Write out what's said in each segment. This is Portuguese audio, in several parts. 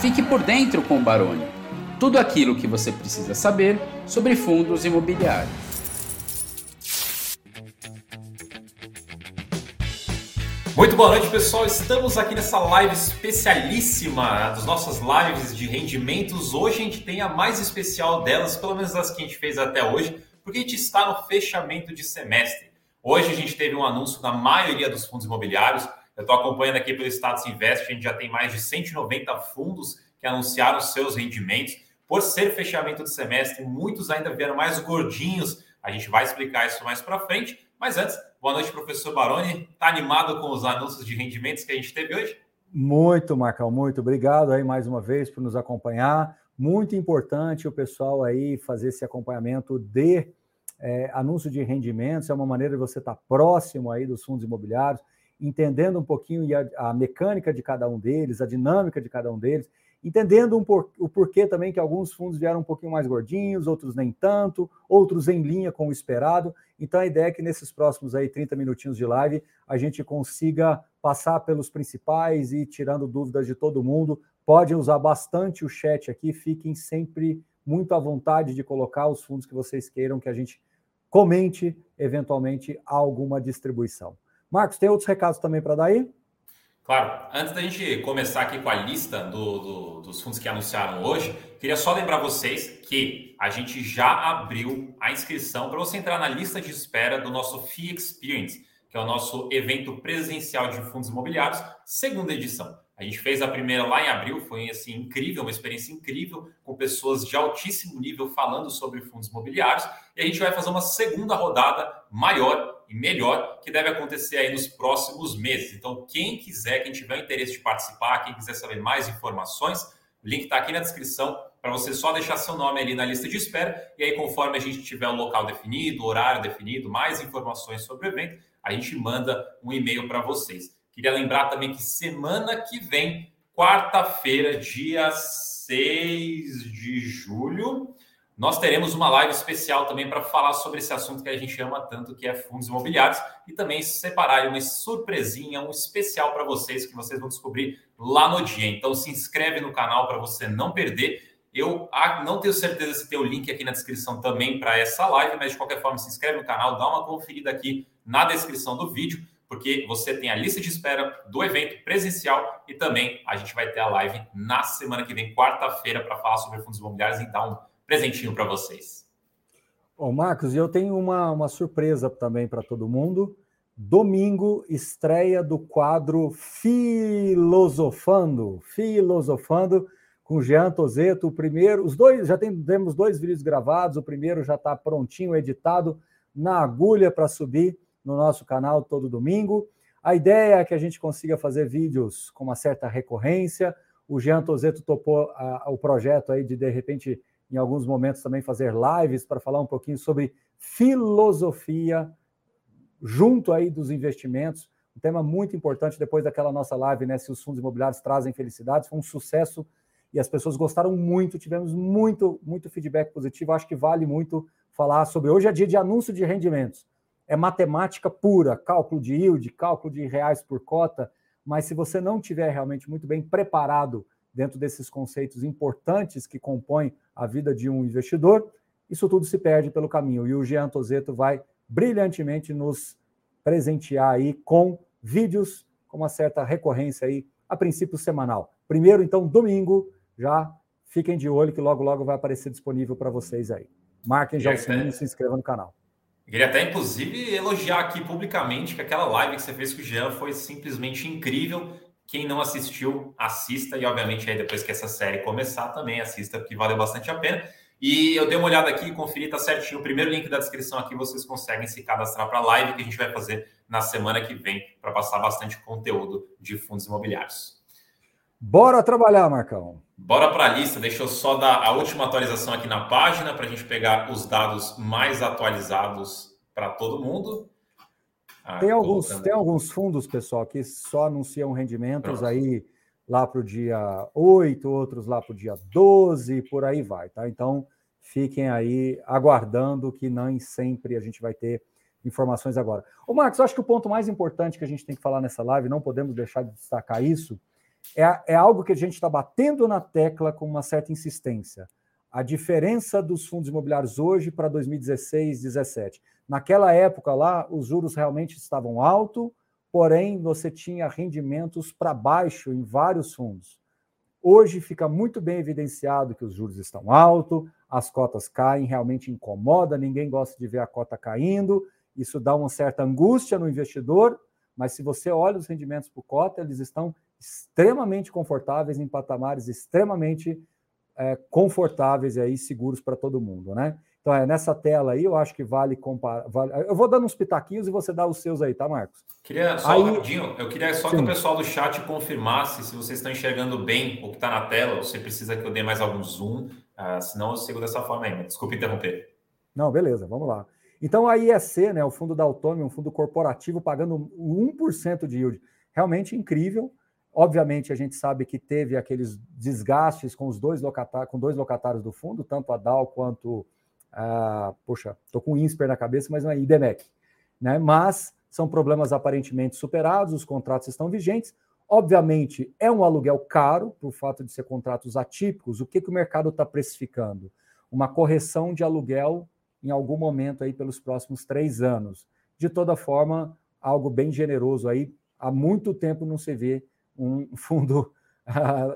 Fique por dentro com o Baroni. Tudo aquilo que você precisa saber sobre fundos imobiliários. Muito boa noite, pessoal. Estamos aqui nessa live especialíssima das nossas lives de rendimentos. Hoje a gente tem a mais especial delas, pelo menos das que a gente fez até hoje, porque a gente está no fechamento de semestre. Hoje a gente teve um anúncio da maioria dos fundos imobiliários. Eu estou acompanhando aqui pelo Status Invest, a gente já tem mais de 190 fundos que anunciaram seus rendimentos. Por ser fechamento de semestre, muitos ainda vieram mais gordinhos. A gente vai explicar isso mais para frente. Mas antes, boa noite, professor Baroni. Está animado com os anúncios de rendimentos que a gente teve hoje? Muito, Marcão, muito. Obrigado aí mais uma vez por nos acompanhar. Muito importante o pessoal aí fazer esse acompanhamento de é, anúncio de rendimentos. É uma maneira de você estar próximo aí dos fundos imobiliários, entendendo um pouquinho a, a mecânica de cada um deles, a dinâmica de cada um deles entendendo um por, o porquê também que alguns fundos vieram um pouquinho mais gordinhos, outros nem tanto, outros em linha com o esperado. Então a ideia é que nesses próximos aí 30 minutinhos de live a gente consiga passar pelos principais e tirando dúvidas de todo mundo. Podem usar bastante o chat aqui, fiquem sempre muito à vontade de colocar os fundos que vocês queiram que a gente comente eventualmente alguma distribuição. Marcos, tem outros recados também para dar aí? Claro. Antes da gente começar aqui com a lista do, do, dos fundos que anunciaram hoje, queria só lembrar vocês que a gente já abriu a inscrição para você entrar na lista de espera do nosso FII Experience, que é o nosso evento presencial de fundos imobiliários, segunda edição. A gente fez a primeira lá em abril, foi assim incrível, uma experiência incrível, com pessoas de altíssimo nível falando sobre fundos imobiliários. E a gente vai fazer uma segunda rodada maior e melhor que deve acontecer aí nos próximos meses. Então, quem quiser, quem tiver interesse de participar, quem quiser saber mais informações, o link está aqui na descrição para você só deixar seu nome ali na lista de espera. E aí, conforme a gente tiver o local definido, horário definido, mais informações sobre o evento, a gente manda um e-mail para vocês. Queria lembrar também que semana que vem, quarta-feira, dia 6 de julho, nós teremos uma live especial também para falar sobre esse assunto que a gente ama tanto, que é fundos imobiliários, e também separar uma surpresinha, um especial para vocês, que vocês vão descobrir lá no dia. Então se inscreve no canal para você não perder. Eu não tenho certeza se tem o link aqui na descrição também para essa live, mas de qualquer forma se inscreve no canal, dá uma conferida aqui na descrição do vídeo, porque você tem a lista de espera do evento presencial e também a gente vai ter a live na semana que vem, quarta-feira, para falar sobre fundos imobiliários e um presentinho para vocês. Bom, Marcos, eu tenho uma, uma surpresa também para todo mundo. Domingo, estreia do quadro Filosofando, Filosofando, com Jean Tozeto. O primeiro, os dois, já tem, temos dois vídeos gravados, o primeiro já está prontinho, editado, na agulha para subir no nosso canal todo domingo. A ideia é que a gente consiga fazer vídeos com uma certa recorrência. O Jean Tozeto topou a, o projeto aí de, de repente, em alguns momentos também fazer lives para falar um pouquinho sobre filosofia junto aí dos investimentos. Um tema muito importante depois daquela nossa live, né? Se os fundos imobiliários trazem felicidade, foi um sucesso e as pessoas gostaram muito, tivemos muito, muito feedback positivo. Acho que vale muito falar sobre. Hoje é dia de anúncio de rendimentos. É matemática pura, cálculo de yield, cálculo de reais por cota, mas se você não tiver realmente muito bem preparado dentro desses conceitos importantes que compõem a vida de um investidor, isso tudo se perde pelo caminho. E o Jean Tozeto vai brilhantemente nos presentear aí com vídeos com uma certa recorrência aí, a princípio semanal. Primeiro, então, domingo, já fiquem de olho que logo, logo vai aparecer disponível para vocês aí. Marquem já o sininho e se inscrevam no canal. Queria até, inclusive, elogiar aqui publicamente que aquela live que você fez com o Jean foi simplesmente incrível. Quem não assistiu, assista. E, obviamente, aí depois que essa série começar, também assista, porque valeu bastante a pena. E eu dei uma olhada aqui conferi, tá certinho. O primeiro link da descrição aqui, vocês conseguem se cadastrar para a live que a gente vai fazer na semana que vem para passar bastante conteúdo de fundos imobiliários. Bora trabalhar, Marcão. Bora para a lista. Deixa eu só dar a última atualização aqui na página para a gente pegar os dados mais atualizados para todo mundo. Ah, tem, alguns, tem alguns fundos, pessoal, que só anunciam rendimentos Pronto. aí lá para o dia 8, outros lá para o dia 12, por aí vai, tá? Então, fiquem aí aguardando que nem sempre a gente vai ter informações agora. Ô, Marcos, eu acho que o ponto mais importante que a gente tem que falar nessa live, não podemos deixar de destacar isso, é, é algo que a gente está batendo na tecla com uma certa insistência. A diferença dos fundos imobiliários hoje para 2016, 2017. Naquela época lá, os juros realmente estavam altos, porém você tinha rendimentos para baixo em vários fundos. Hoje fica muito bem evidenciado que os juros estão altos, as cotas caem, realmente incomoda, ninguém gosta de ver a cota caindo, isso dá uma certa angústia no investidor, mas se você olha os rendimentos por cota, eles estão extremamente confortáveis, em patamares extremamente é, confortáveis e aí seguros para todo mundo, né? Então, é, nessa tela aí, eu acho que vale comparar. Vale... Eu vou dando uns pitaquinhos e você dá os seus aí, tá, Marcos? Queria só aí... rapidinho, eu queria só Sim. que o pessoal do chat confirmasse se vocês estão enxergando bem o que está na tela, ou você precisa que eu dê mais algum zoom, uh, senão eu sigo dessa forma aí. Desculpe interromper. Não, beleza, vamos lá. Então, a IEC, né, o fundo da Autônoma, um fundo corporativo, pagando 1% de yield. Realmente incrível. Obviamente, a gente sabe que teve aqueles desgastes com os dois locatários, com dois locatários do fundo, tanto a DAO quanto a. Poxa, estou com o INSPER na cabeça, mas não é IDEMEC. Né? Mas são problemas aparentemente superados, os contratos estão vigentes. Obviamente, é um aluguel caro, por fato de ser contratos atípicos. O que, que o mercado está precificando? Uma correção de aluguel em algum momento aí pelos próximos três anos. De toda forma, algo bem generoso aí. Há muito tempo não se vê um fundo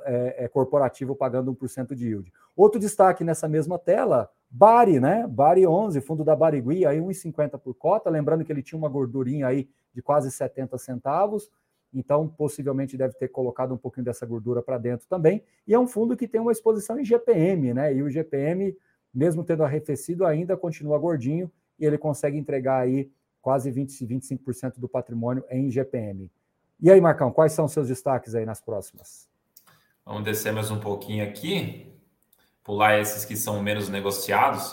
é, é, corporativo pagando 1% de yield. Outro destaque nessa mesma tela, Bari, né? Bari 11, fundo da Barigui, aí 1,50 por cota, lembrando que ele tinha uma gordurinha aí de quase 70 centavos, então possivelmente deve ter colocado um pouquinho dessa gordura para dentro também, e é um fundo que tem uma exposição em GPM, né? E o GPM mesmo tendo arrefecido, ainda continua gordinho e ele consegue entregar aí quase 20, 25% do patrimônio em GPM. E aí, Marcão, quais são os seus destaques aí nas próximas? Vamos descer mais um pouquinho aqui, pular esses que são menos negociados.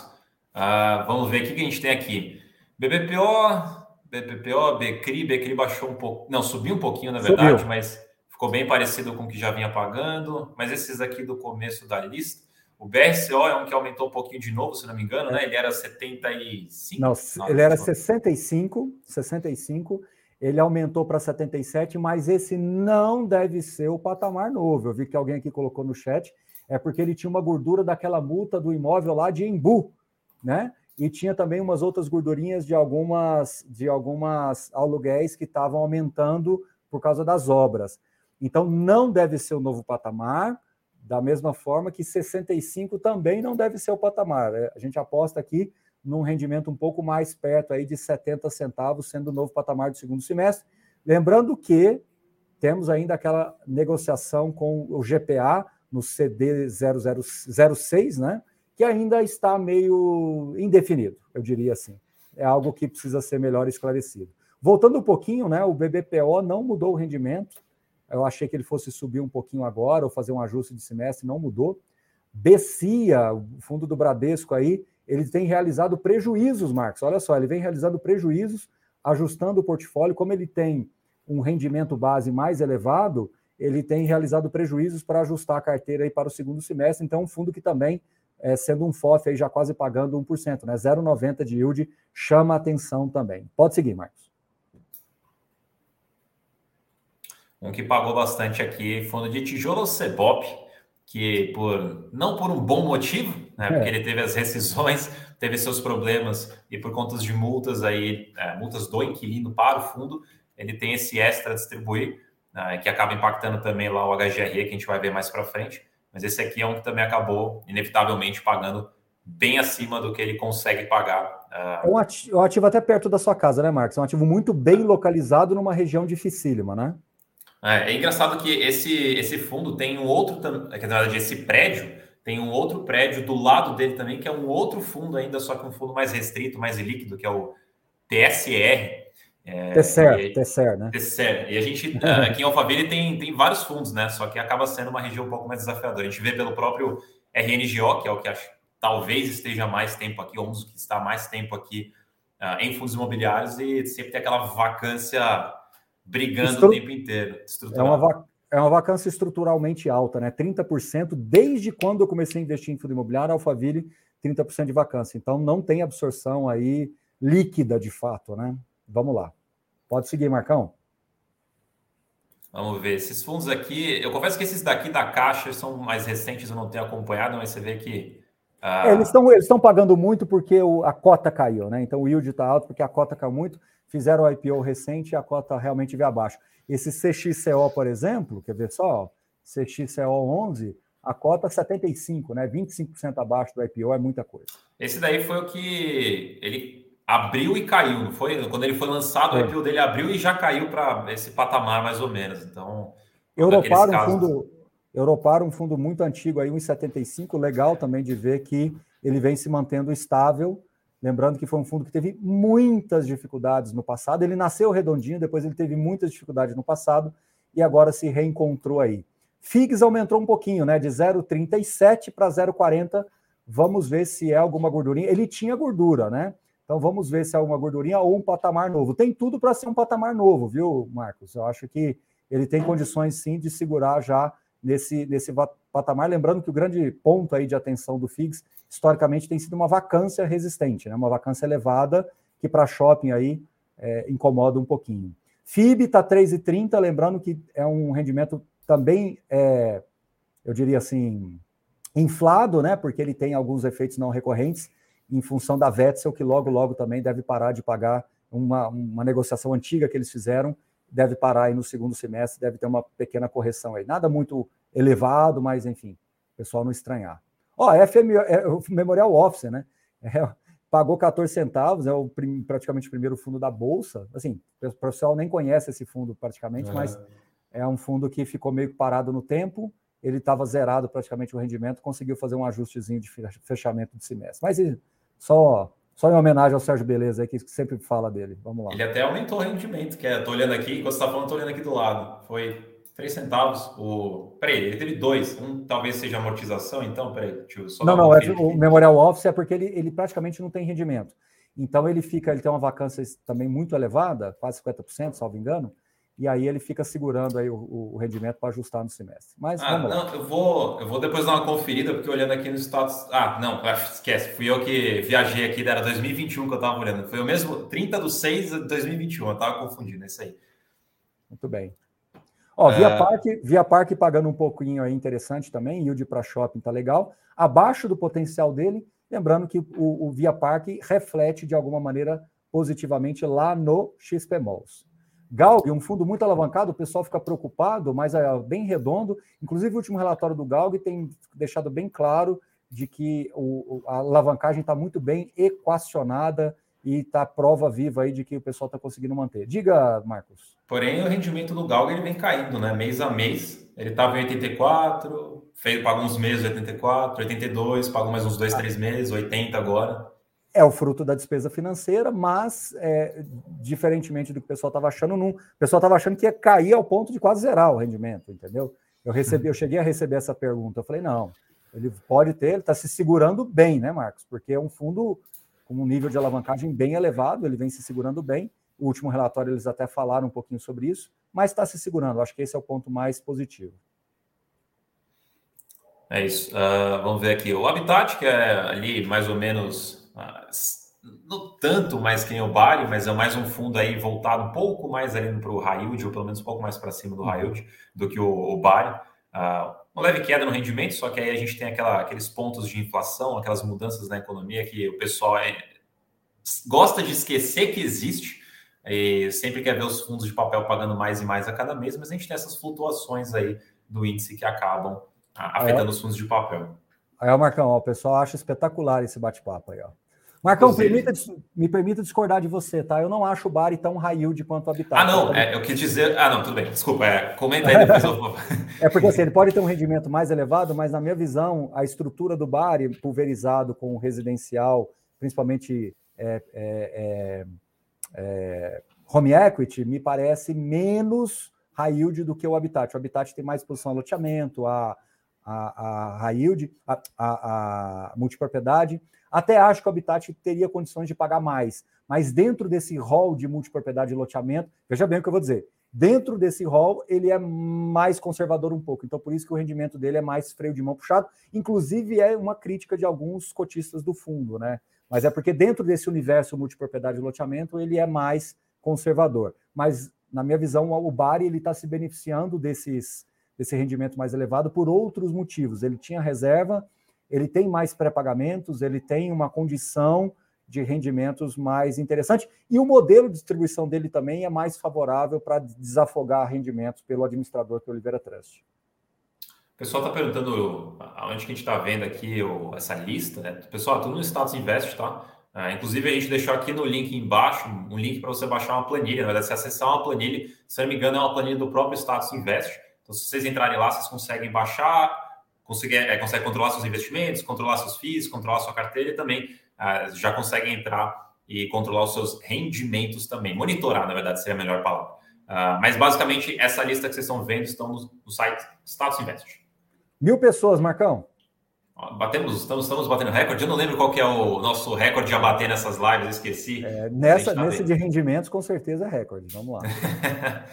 Uh, vamos ver o que, a gente tem aqui. BBPO, BBPO, BCRI, BCRI baixou um pouco, não, subiu um pouquinho na verdade, subiu. mas ficou bem parecido com o que já vinha pagando. Mas esses aqui do começo da lista, o BSO é um que aumentou um pouquinho de novo, se não me engano, né? Ele era 75. Não, ele era 65, 65. Ele aumentou para 77, mas esse não deve ser o patamar novo. Eu vi que alguém aqui colocou no chat. É porque ele tinha uma gordura daquela multa do imóvel lá de Embu, né? E tinha também umas outras gordurinhas de algumas de algumas aluguéis que estavam aumentando por causa das obras. Então não deve ser o novo patamar da mesma forma que 65 também não deve ser o patamar. É, a gente aposta aqui num rendimento um pouco mais perto aí de 70 centavos, sendo o novo patamar do segundo semestre. Lembrando que temos ainda aquela negociação com o GPA no CD 0006, né? Que ainda está meio indefinido, eu diria assim. É algo que precisa ser melhor esclarecido. Voltando um pouquinho, né? O BBPO não mudou o rendimento, eu achei que ele fosse subir um pouquinho agora ou fazer um ajuste de semestre, não mudou. Becia, o fundo do Bradesco aí, ele tem realizado prejuízos, Marcos. Olha só, ele vem realizando prejuízos, ajustando o portfólio. Como ele tem um rendimento base mais elevado, ele tem realizado prejuízos para ajustar a carteira aí para o segundo semestre. Então, um fundo que também, é, sendo um FOF aí já quase pagando 1%, né? 0,90 de yield, chama atenção também. Pode seguir, Marcos. Um que pagou bastante aqui, fundo de tijolo Cebop, que por não por um bom motivo, né? É. Porque ele teve as rescisões, teve seus problemas e por contas de multas aí, é, multas do inquilino para o fundo, ele tem esse extra a distribuir, que acaba impactando também lá o HGRE, que a gente vai ver mais para frente. Mas esse aqui é um que também acabou, inevitavelmente, pagando bem acima do que ele consegue pagar. Uh... É um ativo, um ativo até perto da sua casa, né, Marcos? É um ativo muito bem localizado numa região dificílima, né? É, é, engraçado que esse, esse fundo tem um outro, é que na verdade esse prédio tem um outro prédio do lado dele também, que é um outro fundo ainda, só que um fundo mais restrito, mais líquido, que é o TSR. É, TSR, TSR, né? TSR. E a gente, é, aqui em Alphaville tem, tem vários fundos, né? Só que acaba sendo uma região um pouco mais desafiadora. A gente vê pelo próprio RNGO, que é o que acho, talvez esteja mais tempo aqui, ou um dos que está mais tempo aqui uh, em fundos imobiliários, e sempre tem aquela vacância brigando Estru... o tempo inteiro. É uma, vac... é uma vacância estruturalmente alta, né? 30% desde quando eu comecei a investir em fundo imobiliário, Alphaville, 30% de vacância. Então não tem absorção aí líquida de fato, né? Vamos lá. Pode seguir, Marcão. Vamos ver. Esses fundos aqui, eu confesso que esses daqui da Caixa são mais recentes, eu não tenho acompanhado, mas você vê que. Ah... É, eles estão eles pagando muito porque o, a cota caiu, né? Então o yield está alto porque a cota caiu muito. Fizeram o IPO recente e a cota realmente veio abaixo. Esse CXCO, por exemplo, quer ver só? CXCO 11, a cota 75, né? 25% abaixo do IPO é muita coisa. Esse daí foi o que ele abriu e caiu, não foi? Quando ele foi lançado, é. o IPO dele abriu e já caiu para esse patamar mais ou menos. Então, Europar um fundo Europar um fundo muito antigo aí, 1,75, legal também de ver que ele vem se mantendo estável. Lembrando que foi um fundo que teve muitas dificuldades no passado. Ele nasceu redondinho, depois ele teve muitas dificuldades no passado e agora se reencontrou aí. FIGS aumentou um pouquinho, né? De 0,37 para 0,40. Vamos ver se é alguma gordurinha. Ele tinha gordura, né? Então vamos ver se é alguma gordurinha ou um patamar novo. Tem tudo para ser um patamar novo, viu, Marcos? Eu acho que ele tem condições sim de segurar já nesse, nesse patamar. Lembrando que o grande ponto aí de atenção do FIGS, historicamente, tem sido uma vacância resistente, né? uma vacância elevada, que para shopping aí é, incomoda um pouquinho. FIB está 3,30, lembrando que é um rendimento também, é, eu diria assim, inflado, né? Porque ele tem alguns efeitos não recorrentes em função da Wetzel, que logo, logo também deve parar de pagar uma, uma negociação antiga que eles fizeram, deve parar aí no segundo semestre, deve ter uma pequena correção aí. Nada muito elevado, mas enfim, o pessoal não estranhar. Ó, oh, FM, é o Memorial Office, né? É, pagou 14 centavos, é o prim, praticamente o primeiro fundo da Bolsa. Assim, o pessoal nem conhece esse fundo praticamente, é. mas é um fundo que ficou meio parado no tempo, ele estava zerado praticamente o rendimento, conseguiu fazer um ajustezinho de fechamento de semestre. Mas só, só em homenagem ao Sérgio Beleza, aí, que sempre fala dele. Vamos lá. Ele até aumentou o rendimento, que é, tô olhando aqui, enquanto você está falando, tô olhando aqui do lado. Foi 3 centavos. O... Peraí, ele teve dois. Um talvez seja amortização, então, peraí, deixa eu só Não, não, é, o Memorial Office é porque ele, ele praticamente não tem rendimento. Então ele fica, ele tem uma vacância também muito elevada, quase 50%, salvo engano e aí ele fica segurando aí o, o rendimento para ajustar no semestre. Mas ah, não, eu vou, eu vou depois dar uma conferida, porque olhando aqui nos status. Ah, não, esquece, fui eu que viajei aqui, era 2021 que eu estava olhando. Foi o mesmo 30 do 6 de 2021, eu estava confundindo, é isso aí. Muito bem. Ó, Via, é... Parque, Via Parque pagando um pouquinho aí interessante também, yield para shopping tá legal. Abaixo do potencial dele, lembrando que o, o Via Parque reflete de alguma maneira positivamente lá no XP Malls. Galg, um fundo muito alavancado, o pessoal fica preocupado, mas é bem redondo. Inclusive, o último relatório do Galg tem deixado bem claro de que o, a alavancagem está muito bem equacionada e está prova viva aí de que o pessoal está conseguindo manter. Diga, Marcos. Porém, o rendimento do Galg ele vem caindo, né? Mês a mês. Ele estava em 84, fez, pagou uns meses 84, 82, pagou mais uns dois, três meses, 80 agora é o fruto da despesa financeira, mas é, diferentemente do que o pessoal estava achando, não, o pessoal estava achando que ia cair ao ponto de quase zerar o rendimento, entendeu? Eu recebi, eu cheguei a receber essa pergunta, eu falei, não, ele pode ter, ele está se segurando bem, né, Marcos? Porque é um fundo com um nível de alavancagem bem elevado, ele vem se segurando bem. O último relatório eles até falaram um pouquinho sobre isso, mas está se segurando. Acho que esse é o ponto mais positivo. É isso. Uh, vamos ver aqui. O Habitat, que é ali mais ou menos não tanto mais que nem o Bari, mas é mais um fundo aí voltado um pouco mais ali para o high yield, ou pelo menos um pouco mais para cima do high yield do que o, o Bari. Uh, uma leve queda no rendimento, só que aí a gente tem aquela, aqueles pontos de inflação, aquelas mudanças na economia que o pessoal é, gosta de esquecer que existe e sempre quer ver os fundos de papel pagando mais e mais a cada mês, mas a gente tem essas flutuações aí do índice que acabam uh, afetando é. os fundos de papel. Aí, Marcão, ó, o pessoal acha espetacular esse bate-papo aí, ó. Marcão, permita, me permita discordar de você, tá? Eu não acho o Bari tão high yield quanto o Habitat. Ah, não, é, eu quis dizer. Ah, não, tudo bem, desculpa, é, comenta aí depois eu vou. é porque assim, ele pode ter um rendimento mais elevado, mas na minha visão, a estrutura do Bari, pulverizado com residencial, principalmente é, é, é, é, home equity, me parece menos high yield do que o Habitat. O Habitat tem mais posição a loteamento, a, a, a high yield, a, a, a multipropriedade. Até acho que o Habitat teria condições de pagar mais, mas dentro desse rol de multipropriedade e loteamento, veja bem o que eu vou dizer, dentro desse rol ele é mais conservador um pouco, então por isso que o rendimento dele é mais freio de mão puxado, inclusive é uma crítica de alguns cotistas do fundo, né? Mas é porque dentro desse universo multipropriedade e loteamento ele é mais conservador. Mas na minha visão, o Bari ele está se beneficiando desses, desse rendimento mais elevado por outros motivos. Ele tinha reserva, ele tem mais pré-pagamentos, ele tem uma condição de rendimentos mais interessante e o modelo de distribuição dele também é mais favorável para desafogar rendimentos pelo administrador que é Oliveira Trust. O pessoal está perguntando aonde que a gente está vendo aqui essa lista. Né? Pessoal, tudo no Status Invest, tá? Uh, inclusive, a gente deixou aqui no link embaixo um link para você baixar uma planilha. Na verdade, se acessar uma planilha, se não me engano, é uma planilha do próprio Status Invest. Então, se vocês entrarem lá, vocês conseguem baixar, conseguem, é, conseguem controlar seus investimentos, controlar seus FIIs, controlar sua carteira e também uh, já conseguem entrar e controlar os seus rendimentos também. Monitorar, na verdade, seria a melhor palavra. Uh, mas, basicamente, essa lista que vocês estão vendo estão no, no site Status Invest. Mil pessoas, Marcão. Batemos, estamos, estamos batendo recorde. Eu não lembro qual que é o nosso recorde a bater nessas lives, esqueci. É, nessa, tá nesse de rendimentos, com certeza é recorde. Vamos lá.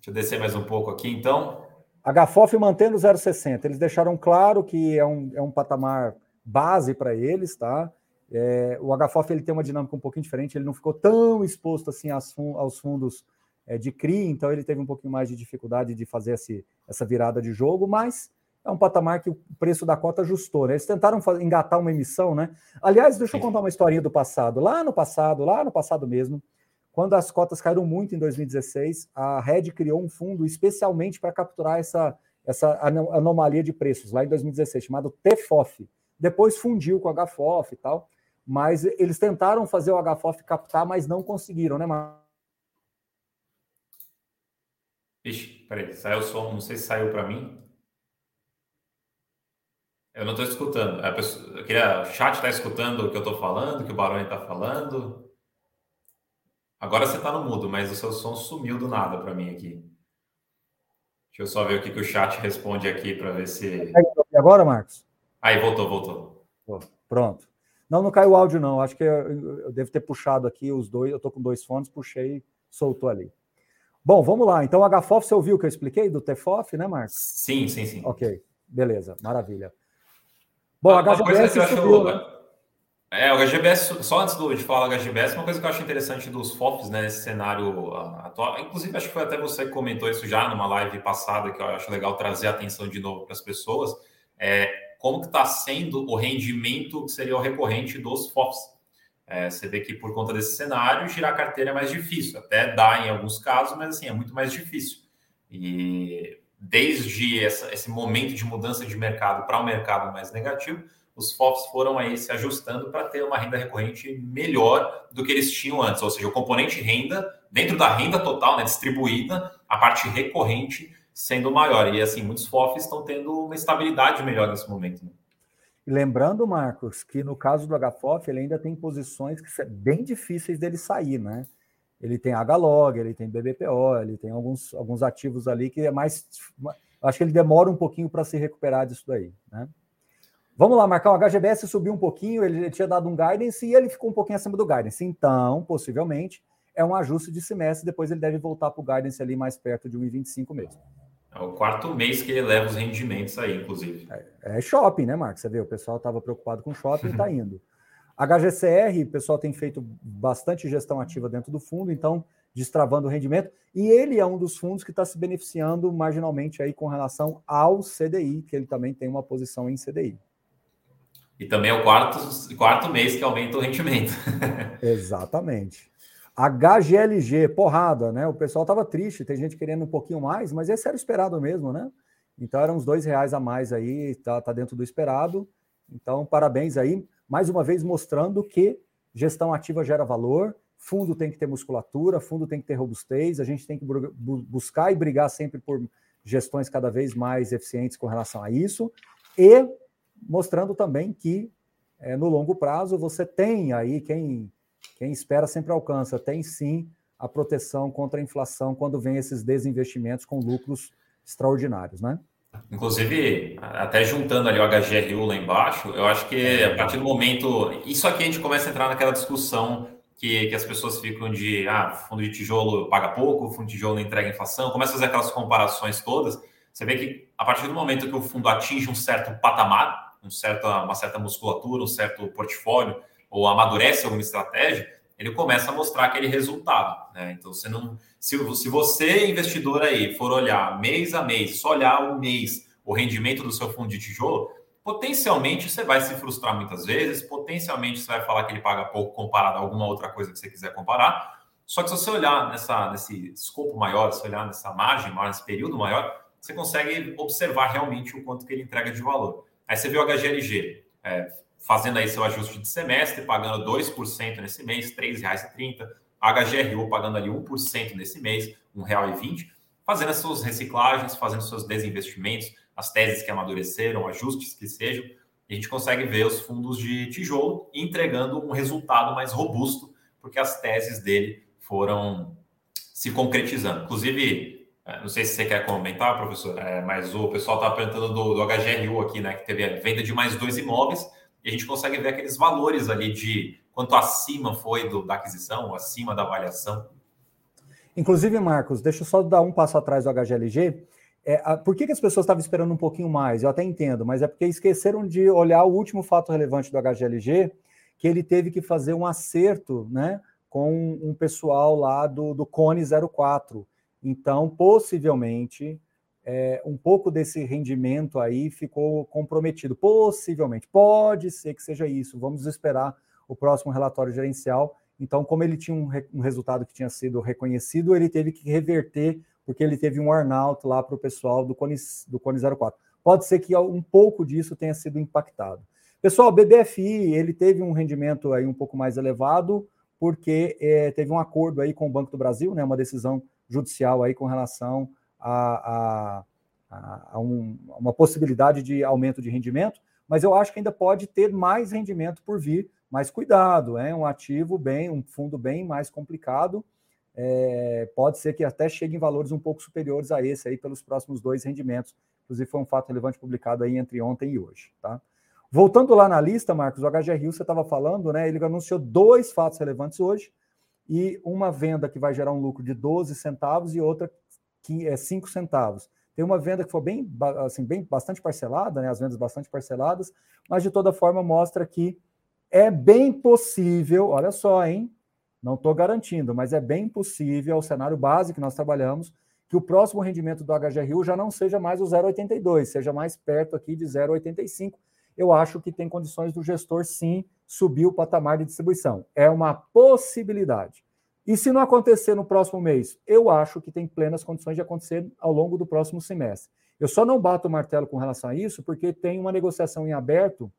Deixa eu descer mais um pouco aqui, então. HFOF mantendo 0,60. Eles deixaram claro que é um, é um patamar base para eles, tá? É, o HFOF ele tem uma dinâmica um pouquinho diferente, ele não ficou tão exposto assim aos, fundos é, de CRI, então ele teve um pouquinho mais de dificuldade de fazer esse, essa virada de jogo, mas é um patamar que o preço da cota ajustou, né? Eles tentaram engatar uma emissão, né? Aliás, deixa eu contar uma historinha do passado. Lá no passado, lá no passado mesmo, quando as cotas caíram muito em 2016, a Red criou um fundo especialmente para capturar essa, essa anomalia de preços, lá em 2016, chamado TFOF. Depois fundiu com o HFOF e tal, mas eles tentaram fazer o HFOF captar, mas não conseguiram, né, Mar... Ixi, peraí, saiu o som, não sei se saiu para mim. Eu não estou escutando. A pessoa, queria, o chat está escutando o que eu estou falando, o que o Baroni está falando. Agora você está no mudo, mas o seu som sumiu do nada para mim aqui. Deixa eu só ver o que, que o chat responde aqui para ver se. E agora, Marcos? Aí, voltou, voltou. Pronto. Não, não caiu o áudio, não. Acho que eu, eu devo ter puxado aqui os dois. Eu estou com dois fones, puxei, soltou ali. Bom, vamos lá. Então, HFOF, você ouviu o que eu expliquei do TFOF, né, Marcos? Sim, sim, sim. Ok, beleza, maravilha. Bom, a HGBS subiu, né? É, o HGBS, só antes do, de falar do HGBS, uma coisa que eu acho interessante dos FOFs, né, nesse cenário atual, inclusive acho que foi até você que comentou isso já numa live passada, que eu acho legal trazer a atenção de novo para as pessoas, é como que está sendo o rendimento que seria o recorrente dos FOFs. É, você vê que por conta desse cenário, girar carteira é mais difícil, até dá em alguns casos, mas assim, é muito mais difícil. E desde essa, esse momento de mudança de mercado para um mercado mais negativo, os FOFs foram aí se ajustando para ter uma renda recorrente melhor do que eles tinham antes, ou seja, o componente renda, dentro da renda total, né, distribuída, a parte recorrente sendo maior. E assim, muitos FOFs estão tendo uma estabilidade melhor nesse momento. Né? Lembrando, Marcos, que no caso do HFOF, ele ainda tem posições que são bem difíceis dele sair, né? ele tem HLOG, ele tem BBPO, ele tem alguns, alguns ativos ali que é mais. Acho que ele demora um pouquinho para se recuperar disso daí. Né? Vamos lá, marcar o HGBS subiu um pouquinho, ele tinha dado um guidance e ele ficou um pouquinho acima do guidance. Então, possivelmente, é um ajuste de semestre, depois ele deve voltar para o guidance ali mais perto de 1,25 mesmo. É o quarto mês que ele leva os rendimentos aí, inclusive. É, é shopping, né, Marcos? Você vê, o pessoal estava preocupado com shopping e está indo. HGCR, o pessoal tem feito bastante gestão ativa dentro do fundo, então destravando o rendimento, e ele é um dos fundos que está se beneficiando marginalmente aí com relação ao CDI, que ele também tem uma posição em CDI. E também é o quarto, quarto mês que aumenta o rendimento. Exatamente. HGLG, porrada, né? O pessoal estava triste, tem gente querendo um pouquinho mais, mas esse era o esperado mesmo, né? Então eram uns dois reais a mais aí, tá, tá dentro do esperado. Então, parabéns aí mais uma vez mostrando que gestão ativa gera valor, fundo tem que ter musculatura, fundo tem que ter robustez, a gente tem que buscar e brigar sempre por gestões cada vez mais eficientes com relação a isso, e mostrando também que é, no longo prazo você tem aí, quem, quem espera sempre alcança, tem sim a proteção contra a inflação quando vem esses desinvestimentos com lucros extraordinários, né? Inclusive, até juntando ali o HGRU lá embaixo, eu acho que a partir do momento. Isso aqui a gente começa a entrar naquela discussão que, que as pessoas ficam de ah, fundo de tijolo paga pouco, fundo de tijolo não entrega inflação, começa a fazer aquelas comparações todas. Você vê que a partir do momento que o fundo atinge um certo patamar, um certo, uma certa musculatura, um certo portfólio, ou amadurece alguma estratégia, ele começa a mostrar aquele resultado. Né? Então, você não, se, se você, investidor aí, for olhar mês a mês, só olhar o mês, o rendimento do seu fundo de tijolo, potencialmente você vai se frustrar muitas vezes, potencialmente você vai falar que ele paga pouco comparado a alguma outra coisa que você quiser comparar. Só que se você olhar nessa, nesse escopo maior, se olhar nessa margem maior, nesse período maior, você consegue observar realmente o quanto que ele entrega de valor. Aí você vê o HGLG é, fazendo aí seu ajuste de semestre, pagando 2% nesse mês, R$ 3,30. HGRU pagando ali 1% nesse mês, R$ 1,20, fazendo as suas reciclagens, fazendo seus desinvestimentos, as teses que amadureceram, ajustes que sejam, a gente consegue ver os fundos de tijolo entregando um resultado mais robusto, porque as teses dele foram se concretizando. Inclusive, não sei se você quer comentar, professor, é, mas o pessoal está apresentando do, do HGRU aqui, né, que teve a venda de mais dois imóveis, e a gente consegue ver aqueles valores ali de quanto acima foi do, da aquisição, acima da avaliação. Inclusive, Marcos, deixa eu só dar um passo atrás do HGLG. É, a, por que, que as pessoas estavam esperando um pouquinho mais? Eu até entendo, mas é porque esqueceram de olhar o último fato relevante do HGLG, que ele teve que fazer um acerto né, com um pessoal lá do, do Cone 04. Então, possivelmente, é, um pouco desse rendimento aí ficou comprometido. Possivelmente, pode ser que seja isso. Vamos esperar o próximo relatório gerencial. Então, como ele tinha um, re, um resultado que tinha sido reconhecido, ele teve que reverter porque ele teve um earnout lá para o pessoal do Cone, do Cone 04. Pode ser que um pouco disso tenha sido impactado. Pessoal, BBFI ele teve um rendimento aí um pouco mais elevado, porque é, teve um acordo aí com o Banco do Brasil, né, uma decisão judicial aí com relação a, a, a um, uma possibilidade de aumento de rendimento, mas eu acho que ainda pode ter mais rendimento por vir, mas cuidado, é um ativo bem, um fundo bem mais complicado, é, pode ser que até chegue em valores um pouco superiores a esse aí pelos próximos dois rendimentos. Inclusive, foi um fato relevante publicado aí entre ontem e hoje. Tá? Voltando lá na lista, Marcos, o HGRU você estava falando, né? Ele anunciou dois fatos relevantes hoje e uma venda que vai gerar um lucro de 12 centavos e outra que é 5 centavos. Tem uma venda que foi bem, assim, bem bastante parcelada, né? As vendas bastante parceladas, mas de toda forma mostra que é bem possível, olha só, hein? Não estou garantindo, mas é bem possível, o cenário base que nós trabalhamos, que o próximo rendimento do HGRU já não seja mais o 0,82, seja mais perto aqui de 0,85. Eu acho que tem condições do gestor sim subir o patamar de distribuição. É uma possibilidade. E se não acontecer no próximo mês, eu acho que tem plenas condições de acontecer ao longo do próximo semestre. Eu só não bato o martelo com relação a isso, porque tem uma negociação em aberto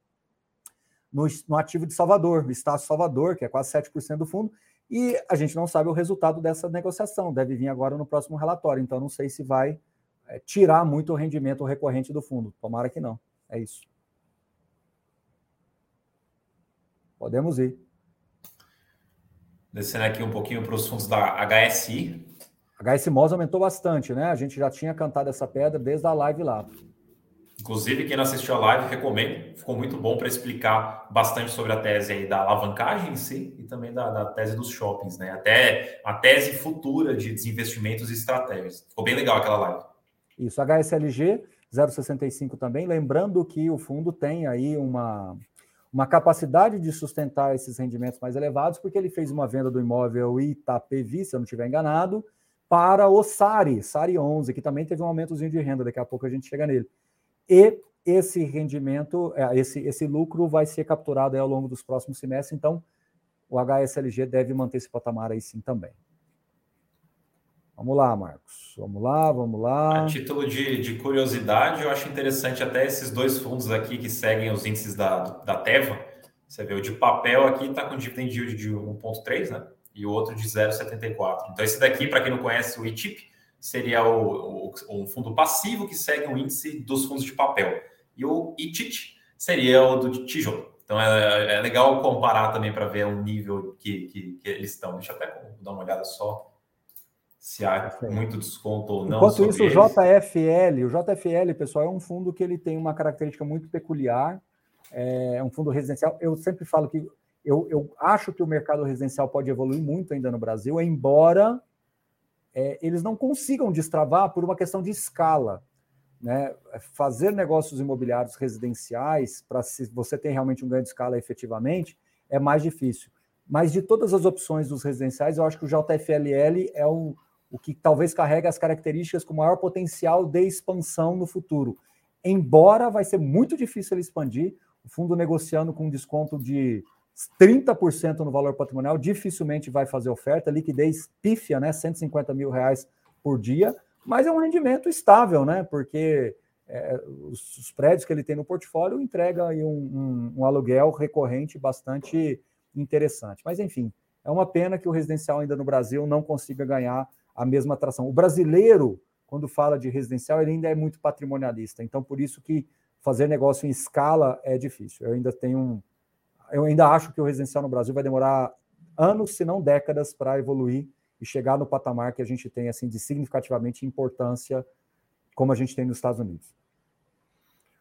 no, no ativo de Salvador, no Estácio Salvador, que é quase 7% do fundo, e a gente não sabe o resultado dessa negociação, deve vir agora no próximo relatório, então não sei se vai é, tirar muito o rendimento recorrente do fundo. Tomara que não. É isso. Podemos ir. Descendo aqui um pouquinho para os fundos da HSI. HS Mos aumentou bastante, né? A gente já tinha cantado essa pedra desde a live lá. Inclusive, quem não assistiu a live, recomendo. Ficou muito bom para explicar bastante sobre a tese aí da alavancagem em si e também da, da, tese dos shoppings, né? Até a tese futura de desinvestimentos e estratégias. Ficou bem legal aquela live. Isso, HSLG 0,65 também. Lembrando que o fundo tem aí uma, uma capacidade de sustentar esses rendimentos mais elevados, porque ele fez uma venda do imóvel Itapevi, se eu não estiver enganado, para o SARI, SARI 11, que também teve um aumentozinho de renda, daqui a pouco a gente chega nele e esse rendimento, é, esse, esse lucro vai ser capturado ao longo dos próximos semestres, então o HSLG deve manter esse patamar aí sim também. Vamos lá, Marcos. Vamos lá, vamos lá. A título de, de curiosidade, eu acho interessante até esses dois fundos aqui que seguem os índices da, da Teva. Você vê, o de papel aqui está com dividend yield de 1,3, né? E o outro de 0,74. Então, esse daqui, para quem não conhece o ITIP, seria o, o, um fundo passivo que segue o índice dos fundos de papel. E o ITIT seria o do tijolo. Então é, é legal comparar também para ver o nível que, que, que, eles estão. Deixa eu até dar uma olhada só se há muito desconto ou não. Enquanto isso, eles. o JFL, o JFL, pessoal, é um fundo que ele tem uma característica muito peculiar. É um fundo residencial. Eu sempre falo que eu, eu acho que o mercado residencial pode evoluir muito ainda no Brasil, embora é, eles não consigam destravar por uma questão de escala. Né? Fazer negócios imobiliários residenciais, para se você tem realmente um ganho de escala efetivamente, é mais difícil. Mas de todas as opções dos residenciais, eu acho que o JFLL é o, o que talvez carrega as características com maior potencial de expansão no futuro. Embora vai ser muito difícil ele expandir, o fundo negociando com um desconto de 30% no valor patrimonial, dificilmente vai fazer oferta, liquidez pífia, né? 150 mil reais por dia, mas é um rendimento estável, né? Porque é, os, os, prédios que ele tem no portfólio entrega aí um, um, um, aluguel recorrente bastante interessante. Mas enfim, é uma pena que o residencial ainda no Brasil não consiga ganhar a mesma atração. O brasileiro, quando fala de residencial, ele ainda é muito patrimonialista. Então, por isso que fazer negócio em escala é difícil. Eu ainda tenho um, eu ainda acho que o residencial no Brasil vai demorar anos, se não décadas, para evoluir e chegar no patamar que a gente tem assim de significativamente importância, como a gente tem nos Estados Unidos.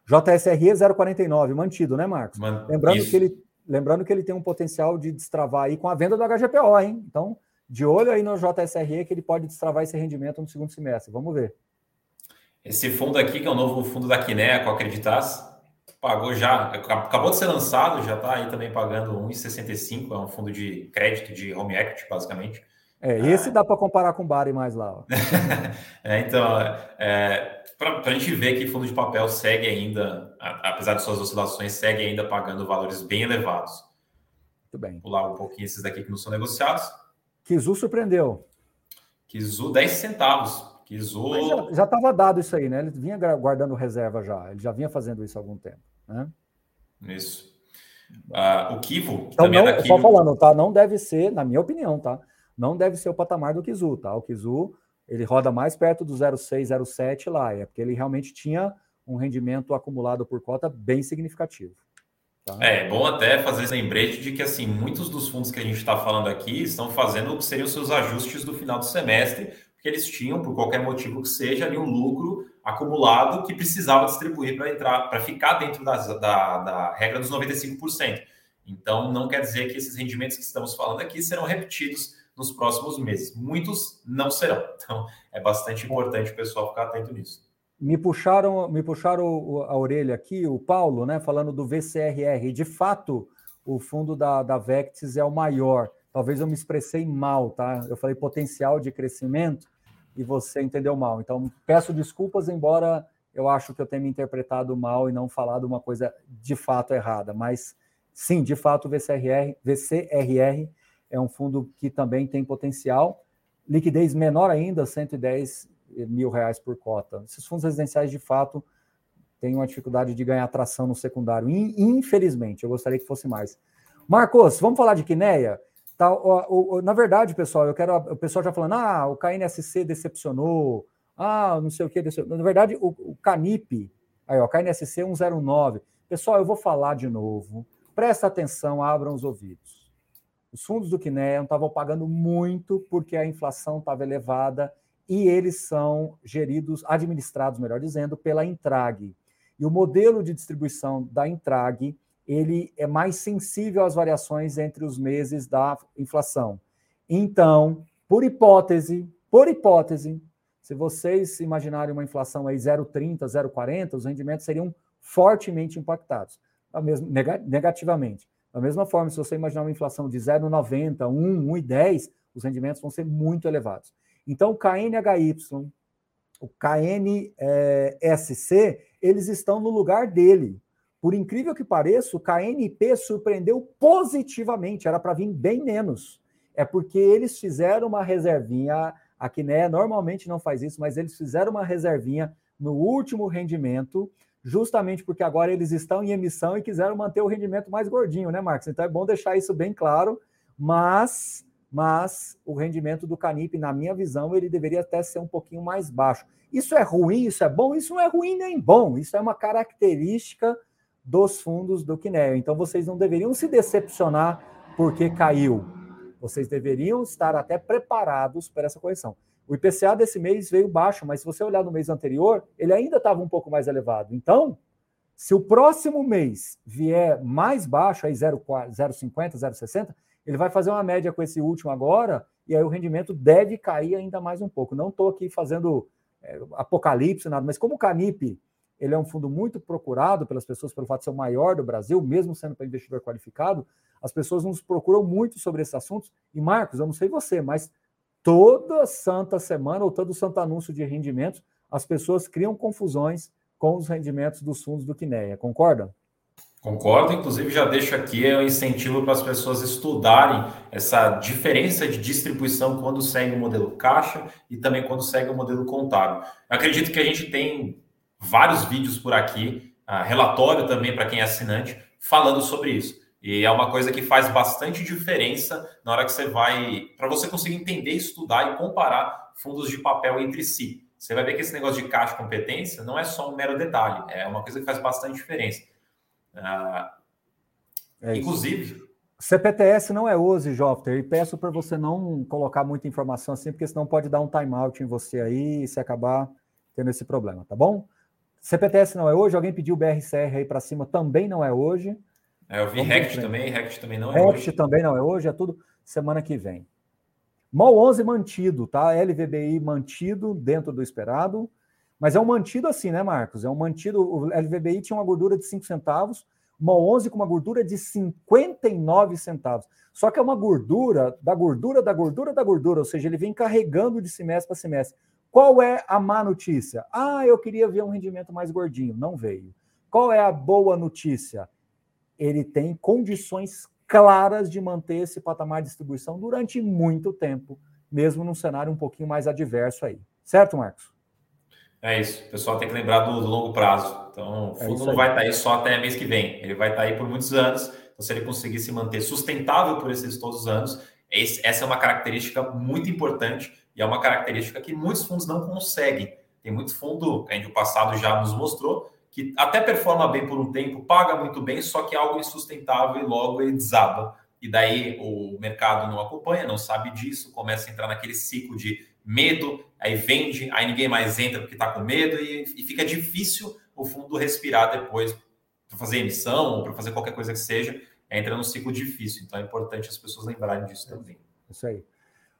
JSRE 049, mantido, né, Marcos? Man... lembrando, que ele, lembrando que ele tem um potencial de destravar aí com a venda do HGPO, hein? Então, de olho aí no JSRE que ele pode destravar esse rendimento no segundo semestre. Vamos ver. Esse fundo aqui, que é o novo fundo da Kinea, com Acreditas, pagou já, acabou de ser lançado, já está aí também pagando 1,65, é um fundo de crédito de home equity, basicamente. É, esse ah, dá para comparar com o Bari mais lá. é, então, é, para a gente ver que fundo de papel segue ainda, apesar de suas oscilações, segue ainda pagando valores bem elevados. Muito bem. Vou pular um pouquinho esses daqui que não são negociados. Kizu surpreendeu. Kizu 10 centavos. Kizu... já estava dado isso aí, né? Ele vinha guardando reserva já. Ele já vinha fazendo isso há algum tempo. Né? Isso. Uh, o Kivo, então, também não, é Só falando, tá? Não deve ser, na minha opinião, tá? Não deve ser o patamar do Kizu, tá? O Kizu, ele roda mais perto do 0,6, 0,7 lá. É porque ele realmente tinha um rendimento acumulado por cota bem significativo. Tá? É, é bom até fazer esse lembrete de que, assim, muitos dos fundos que a gente está falando aqui estão fazendo o que seriam seus ajustes do final do semestre, porque eles tinham, por qualquer motivo que seja, ali um lucro acumulado que precisava distribuir para entrar, para ficar dentro das, da, da regra dos 95%. Então, não quer dizer que esses rendimentos que estamos falando aqui serão repetidos nos próximos meses. Muitos não serão. Então, é bastante importante o pessoal ficar atento nisso. Me puxaram, me puxaram a orelha aqui, o Paulo, né, falando do VCRR. De fato, o fundo da, da Vectis é o maior. Talvez eu me expressei mal, tá? Eu falei potencial de crescimento e você entendeu mal. Então, peço desculpas, embora eu acho que eu tenha me interpretado mal e não falado uma coisa de fato errada. Mas, sim, de fato, o VCRR, VCRR é um fundo que também tem potencial. Liquidez menor ainda, 110 mil reais por cota. Esses fundos residenciais, de fato, têm uma dificuldade de ganhar atração no secundário. Infelizmente, eu gostaria que fosse mais. Marcos, vamos falar de Quineia? Tá, na verdade, pessoal, eu quero. O pessoal já falando, ah, o KNSC decepcionou, ah, não sei o que decepcionou. Na verdade, o, o Canip, aí, ó, KNSC 109. Pessoal, eu vou falar de novo. Presta atenção, abram os ouvidos. Os fundos do Quineia estavam pagando muito porque a inflação estava elevada e eles são geridos, administrados, melhor dizendo, pela Intrag. E o modelo de distribuição da Intrag ele é mais sensível às variações entre os meses da inflação. Então, por hipótese, por hipótese, se vocês imaginarem uma inflação aí 0,30, 0,40, os rendimentos seriam fortemente impactados, negativamente. Da mesma forma, se você imaginar uma inflação de 0,90, 1, 1,10, os rendimentos vão ser muito elevados. Então, o KNHY, o KNSC, eles estão no lugar dele. Por incrível que pareça, o KNP surpreendeu positivamente, era para vir bem menos. É porque eles fizeram uma reservinha, a Quiné normalmente não faz isso, mas eles fizeram uma reservinha no último rendimento, justamente porque agora eles estão em emissão e quiseram manter o rendimento mais gordinho, né, Marcos? Então é bom deixar isso bem claro, mas mas o rendimento do Canip, na minha visão, ele deveria até ser um pouquinho mais baixo. Isso é ruim, isso é bom? Isso não é ruim nem bom, isso é uma característica dos fundos do Kineo. Então vocês não deveriam se decepcionar porque caiu. Vocês deveriam estar até preparados para essa correção. O IPCA desse mês veio baixo, mas se você olhar no mês anterior, ele ainda estava um pouco mais elevado. Então, se o próximo mês vier mais baixo, aí 0,50, 0,60, ele vai fazer uma média com esse último agora, e aí o rendimento deve cair ainda mais um pouco. Não estou aqui fazendo é, apocalipse, nada, mas como o Canip ele é um fundo muito procurado pelas pessoas pelo fato de ser o maior do Brasil, mesmo sendo para investidor qualificado. As pessoas nos procuram muito sobre esses assuntos. E, Marcos, eu não sei você, mas toda santa semana ou todo santo anúncio de rendimentos, as pessoas criam confusões com os rendimentos dos fundos do Quineia. Concordam? Concordo, inclusive já deixo aqui o um incentivo para as pessoas estudarem essa diferença de distribuição quando segue o modelo caixa e também quando segue o modelo contábil. Eu acredito que a gente tem vários vídeos por aqui, uh, relatório também para quem é assinante, falando sobre isso. E é uma coisa que faz bastante diferença na hora que você vai, para você conseguir entender, estudar e comparar fundos de papel entre si. Você vai ver que esse negócio de caixa competência não é só um mero detalhe, é uma coisa que faz bastante diferença. Ah, é inclusive. CPTS não é hoje, Jofter, e peço para você não colocar muita informação assim, porque senão pode dar um timeout em você aí e se acabar tendo esse problema, tá bom? CPTS não é hoje, alguém pediu BRCR aí para cima, também não é hoje. É, eu vi RECT também, RECT também não é RECT hoje. RECT também não é hoje, é tudo semana que vem. MOL 11 mantido, tá? LVBI mantido dentro do esperado. Mas é um mantido assim, né, Marcos? É um mantido. O LVBI tinha uma gordura de 5 centavos, uma 11 com uma gordura de 59 centavos. Só que é uma gordura da gordura da gordura da gordura, ou seja, ele vem carregando de semestre para semestre. Qual é a má notícia? Ah, eu queria ver um rendimento mais gordinho. Não veio. Qual é a boa notícia? Ele tem condições claras de manter esse patamar de distribuição durante muito tempo, mesmo num cenário um pouquinho mais adverso aí. Certo, Marcos? É isso. O pessoal tem que lembrar do, do longo prazo. Então, o é fundo é não vai estar tá aí só até mês que vem. Ele vai estar tá aí por muitos anos. Então, se ele conseguir se manter sustentável por esses todos os anos, esse, essa é uma característica muito importante e é uma característica que muitos fundos não conseguem. Tem muito fundo, que a gente o passado já nos mostrou, que até performa bem por um tempo, paga muito bem, só que é algo insustentável e logo ele desaba. E daí o mercado não acompanha, não sabe disso, começa a entrar naquele ciclo de medo, aí vende, aí ninguém mais entra porque está com medo e, e, fica difícil o fundo respirar depois para fazer emissão ou para fazer qualquer coisa que seja, entra num ciclo difícil. Então é importante as pessoas lembrarem disso também. Isso aí.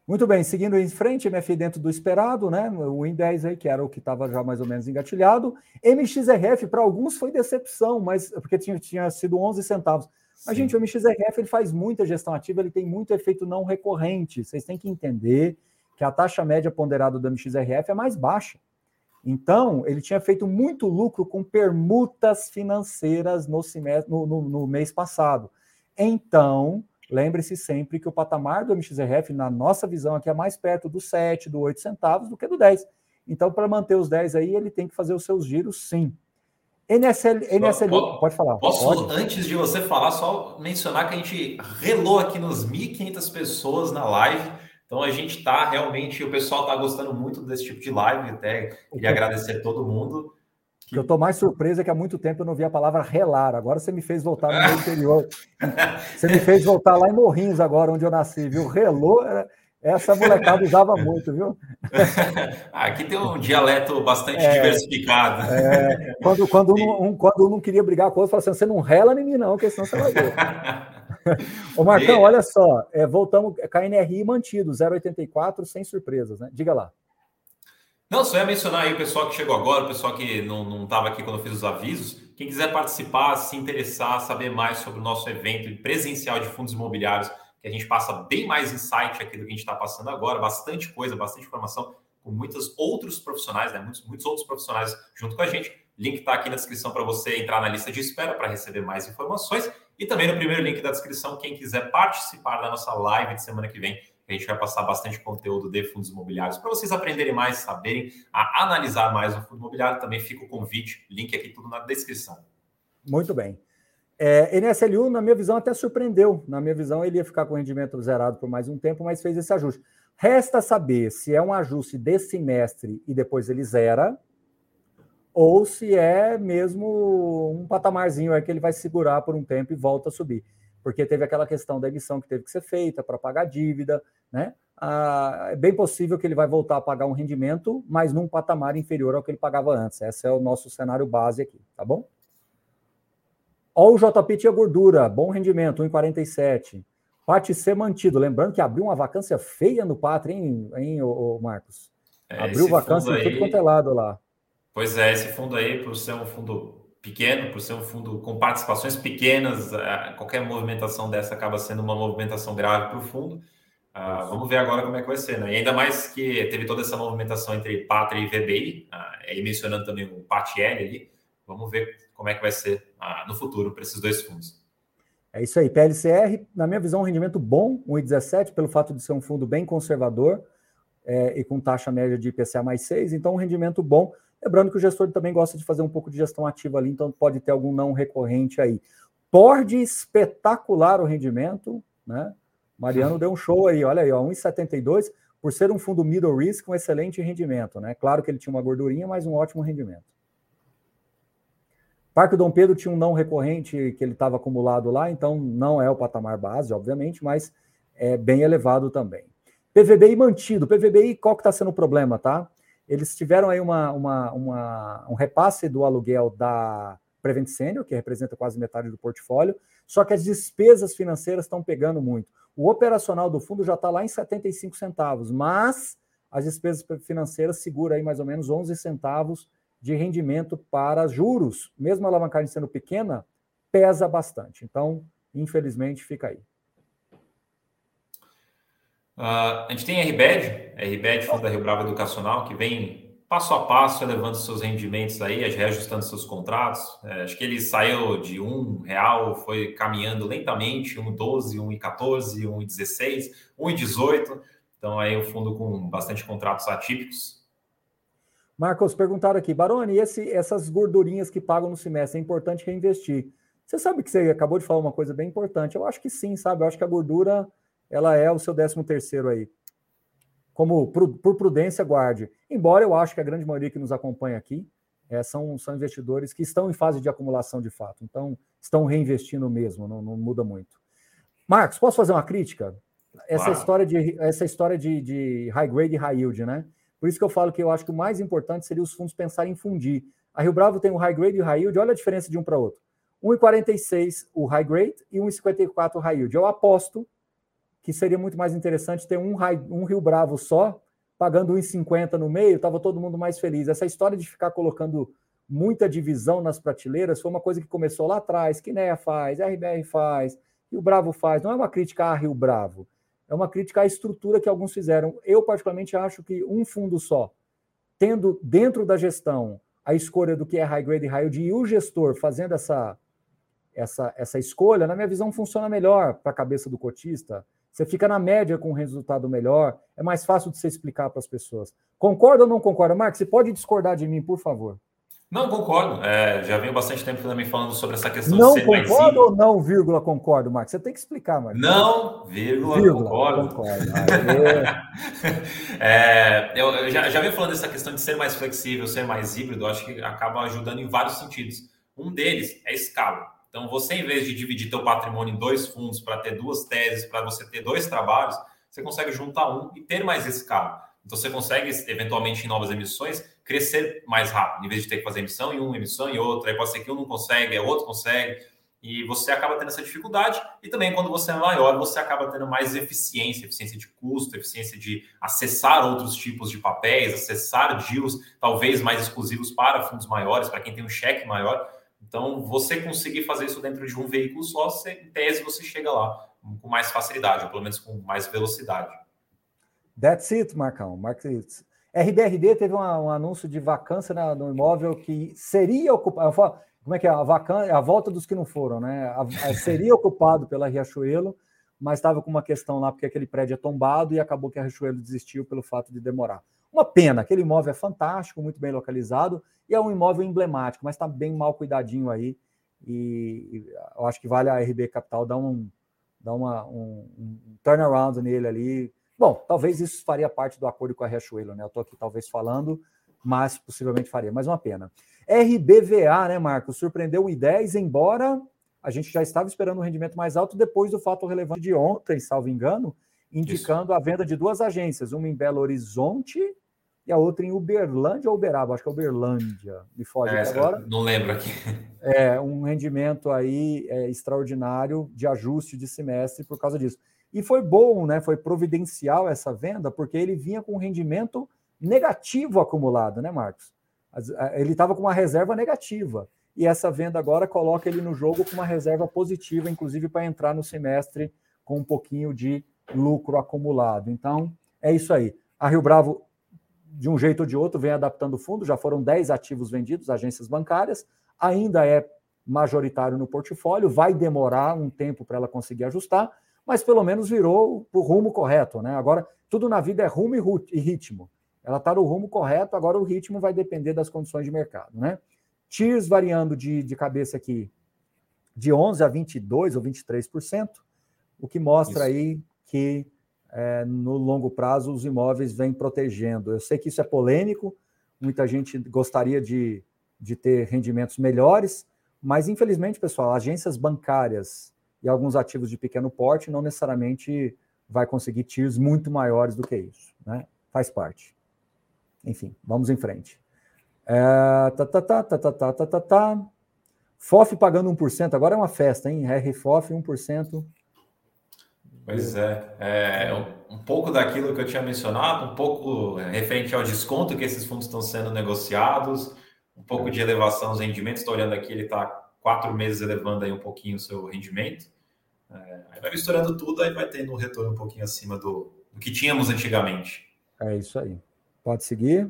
Muito bem, seguindo em frente, MFI dentro do esperado, né? O IN10 aí, que era o que estava já mais ou menos engatilhado. MXRF, para alguns foi decepção, mas porque tinha, tinha sido 11 centavos. Mas, Sim. gente, o MXRF ele faz muita gestão ativa, ele tem muito efeito não recorrente. Vocês têm que entender que a taxa média ponderada do MXRF é mais baixa. Então, ele tinha feito muito lucro com permutas financeiras no, semestre, no, no, no mês passado. Então, lembre-se sempre que o patamar do MXRF, na nossa visão aqui, é mais perto do 7, do 8 centavos do que do 10. Então, para manter os 10 aí, ele tem que fazer os seus giros, sim. NSL, NSL pode, pode falar. Posso, pode. antes de você falar, só mencionar que a gente relou aqui nos 1.500 pessoas na live. Então a gente está realmente, o pessoal está gostando muito desse tipo de live, até queria agradecer a todo mundo. Que... Eu estou mais surpresa que há muito tempo eu não vi a palavra relar. Agora você me fez voltar no meu interior. você me fez voltar lá em Morrinhos, agora, onde eu nasci, viu? Relou, essa molecada usava muito, viu? Aqui tem um dialeto bastante é, diversificado. É, quando, quando, um, um, quando um não queria brigar com o outro, falava assim: você não rela em mim, não, porque senão você vai ver. Ô, Marcão, e... olha só, é, voltamos, KNRI mantido, 0,84, sem surpresas, né? Diga lá. Não, só ia mencionar aí o pessoal que chegou agora, o pessoal que não estava aqui quando eu fiz os avisos. Quem quiser participar, se interessar, saber mais sobre o nosso evento presencial de fundos imobiliários, que a gente passa bem mais insight aqui do que a gente está passando agora, bastante coisa, bastante informação, com muitos outros profissionais, né? muitos, muitos outros profissionais junto com a gente. Link está aqui na descrição para você entrar na lista de espera para receber mais informações. E também no primeiro link da descrição, quem quiser participar da nossa live de semana que vem, a gente vai passar bastante conteúdo de fundos imobiliários para vocês aprenderem mais, saberem a analisar mais o fundo imobiliário. Também fica o convite, link aqui tudo na descrição. Muito bem. É, NSLU, na minha visão, até surpreendeu. Na minha visão, ele ia ficar com rendimento zerado por mais um tempo, mas fez esse ajuste. Resta saber se é um ajuste desse semestre e depois ele zera, ou se é mesmo um patamarzinho é que ele vai segurar por um tempo e volta a subir. Porque teve aquela questão da emissão que teve que ser feita para pagar dívida, né? Ah, é bem possível que ele vai voltar a pagar um rendimento, mas num patamar inferior ao que ele pagava antes. Esse é o nosso cenário base aqui, tá bom? Ó, o JP tinha gordura, bom rendimento, 1,47. Pate ser mantido. Lembrando que abriu uma vacância feia no Pátria, hein, hein ô, ô Marcos? É, abriu vacância em tudo quanto é lado lá. Pois é, esse fundo aí, por ser um fundo pequeno, por ser um fundo com participações pequenas, é, qualquer movimentação dessa acaba sendo uma movimentação grave para o fundo. Uh, vamos ver agora como é que vai ser, né? E ainda mais que teve toda essa movimentação entre Pátria e VBI, uh, aí mencionando também o PATL ali. Vamos ver como é que vai ser uh, no futuro para esses dois fundos. É isso aí, PLCR, na minha visão, um rendimento bom, 1,17, pelo fato de ser um fundo bem conservador é, e com taxa média de IPCA mais 6, então um rendimento bom. Lembrando que o gestor também gosta de fazer um pouco de gestão ativa ali, então pode ter algum não recorrente aí. Porde espetacular o rendimento, né? Mariano deu um show aí, olha aí, ó, 1,72, por ser um fundo middle risk, um excelente rendimento, né? Claro que ele tinha uma gordurinha, mas um ótimo rendimento. Parque Dom Pedro tinha um não recorrente que ele estava acumulado lá, então não é o patamar base, obviamente, mas é bem elevado também. PVBI mantido. PVBI, qual que está sendo o problema, tá? Eles tiveram aí uma, uma, uma, um repasse do aluguel da Prevent Senior, que representa quase metade do portfólio, só que as despesas financeiras estão pegando muito. O operacional do fundo já está lá em 75 centavos, mas as despesas financeiras segura aí mais ou menos 11 centavos de rendimento para juros. Mesmo a alavancagem sendo pequena, pesa bastante. Então, infelizmente, fica aí. Uh, a gente tem a RBED, a RBED, Fundo da Rio Bravo Educacional, que vem passo a passo elevando seus rendimentos aí, reajustando seus contratos. É, acho que ele saiu de um real, foi caminhando lentamente, 1,12, 1,14, 1,16, 1,18. Então aí o fundo com bastante contratos atípicos. Marcos, perguntaram aqui, Baroni, esse, essas gordurinhas que pagam no semestre, é importante reinvestir. Você sabe que você acabou de falar uma coisa bem importante. Eu acho que sim, sabe? Eu acho que a gordura ela é o seu décimo terceiro aí como por prudência, guarde. Embora eu acho que a grande maioria que nos acompanha aqui é, são, são investidores que estão em fase de acumulação de fato, então estão reinvestindo mesmo, não, não muda muito. Marcos, posso fazer uma crítica? Essa claro. história, de, essa história de, de high grade e high yield, né? Por isso que eu falo que eu acho que o mais importante seria os fundos pensarem em fundir. A Rio Bravo tem o high grade e o high yield, olha a diferença de um para outro. 1,46 o high grade e 1,54 o high yield. Eu aposto que seria muito mais interessante ter um, um Rio Bravo só, pagando 1,50 no meio, estava todo mundo mais feliz. Essa história de ficar colocando muita divisão nas prateleiras foi uma coisa que começou lá atrás, que NEA faz, RBR faz, Rio Bravo faz. Não é uma crítica a Rio Bravo, é uma crítica à estrutura que alguns fizeram. Eu, particularmente, acho que um fundo só, tendo dentro da gestão a escolha do que é high grade e high yield e o gestor fazendo essa, essa, essa escolha, na minha visão, funciona melhor para a cabeça do cotista você fica na média com um resultado melhor, é mais fácil de você explicar para as pessoas. Concorda ou não concorda? Marcos, você pode discordar de mim, por favor? Não, concordo. É, já venho bastante tempo também falando sobre essa questão não de ser mais concordo ou não, vírgula, concordo, Marcos? Você tem que explicar, Marcos. Não, vírgula, vírgula concordo. concordo. é, eu, eu já, já venho falando dessa questão de ser mais flexível, ser mais híbrido, acho que acaba ajudando em vários sentidos. Um deles é escala. Então, você, em vez de dividir teu patrimônio em dois fundos para ter duas teses, para você ter dois trabalhos, você consegue juntar um e ter mais escala. Então, você consegue, eventualmente, em novas emissões, crescer mais rápido, em vez de ter que fazer emissão em uma, emissão em outra. Aí pode ser que um não consegue, é outro consegue. E você acaba tendo essa dificuldade. E também, quando você é maior, você acaba tendo mais eficiência, eficiência de custo, eficiência de acessar outros tipos de papéis, acessar deals, talvez mais exclusivos para fundos maiores, para quem tem um cheque maior. Então, você conseguir fazer isso dentro de um veículo só, você, em tese, você chega lá com mais facilidade, ou pelo menos com mais velocidade. That's it, Marcão. Mark it. RBRD teve uma, um anúncio de vacância na, no imóvel que seria ocupado. Como é que é? A, vacância, a volta dos que não foram, né? A, a, seria ocupado pela Riachuelo, mas estava com uma questão lá, porque aquele prédio é tombado e acabou que a Riachuelo desistiu pelo fato de demorar. Uma pena, aquele imóvel é fantástico, muito bem localizado, e é um imóvel emblemático, mas está bem mal cuidadinho aí. E eu acho que vale a RB Capital dar um, dar uma, um, um turnaround nele ali. Bom, talvez isso faria parte do acordo com a Riachuelo, né? Eu estou aqui talvez falando, mas possivelmente faria, mas uma pena. RBVA, né, Marcos? Surpreendeu em 10, embora a gente já estava esperando um rendimento mais alto depois do fato relevante de ontem, salvo engano, indicando Isso. a venda de duas agências, uma em Belo Horizonte e a outra em Uberlândia ou Uberaba, acho que é Uberlândia, me foge é, agora. Não lembro aqui. É um rendimento aí é, extraordinário de ajuste de semestre por causa disso. E foi bom, né? Foi providencial essa venda, porque ele vinha com um rendimento negativo acumulado, né, Marcos? Ele estava com uma reserva negativa. E essa venda agora coloca ele no jogo com uma reserva positiva, inclusive para entrar no semestre com um pouquinho de lucro acumulado. Então, é isso aí. A Rio Bravo, de um jeito ou de outro, vem adaptando o fundo, já foram 10 ativos vendidos, agências bancárias, ainda é majoritário no portfólio, vai demorar um tempo para ela conseguir ajustar, mas pelo menos virou o rumo correto, né? Agora, tudo na vida é rumo e ritmo. Ela está no rumo correto, agora o ritmo vai depender das condições de mercado, né? TIRS variando de, de cabeça aqui de 11% a 22% ou 23%, o que mostra isso. aí que é, no longo prazo os imóveis vêm protegendo. Eu sei que isso é polêmico, muita gente gostaria de, de ter rendimentos melhores, mas infelizmente, pessoal, agências bancárias e alguns ativos de pequeno porte não necessariamente vai conseguir tiers muito maiores do que isso, né? Faz parte. Enfim, vamos em frente. É, tá, tá, tá, tá, tá, tá, tá, tá, tá. FOF pagando 1%, agora é uma festa, hein? RFOF 1%. Pois é, é um, um, pouco daquilo que eu tinha mencionado, um pouco é, referente ao desconto que esses fundos estão sendo negociados, um pouco de elevação dos rendimentos. Estou olhando aqui, ele está quatro meses elevando aí um pouquinho o seu rendimento. É, aí vai misturando tudo, aí vai tendo um retorno um pouquinho acima do, do que tínhamos antigamente. É isso aí. Pode seguir.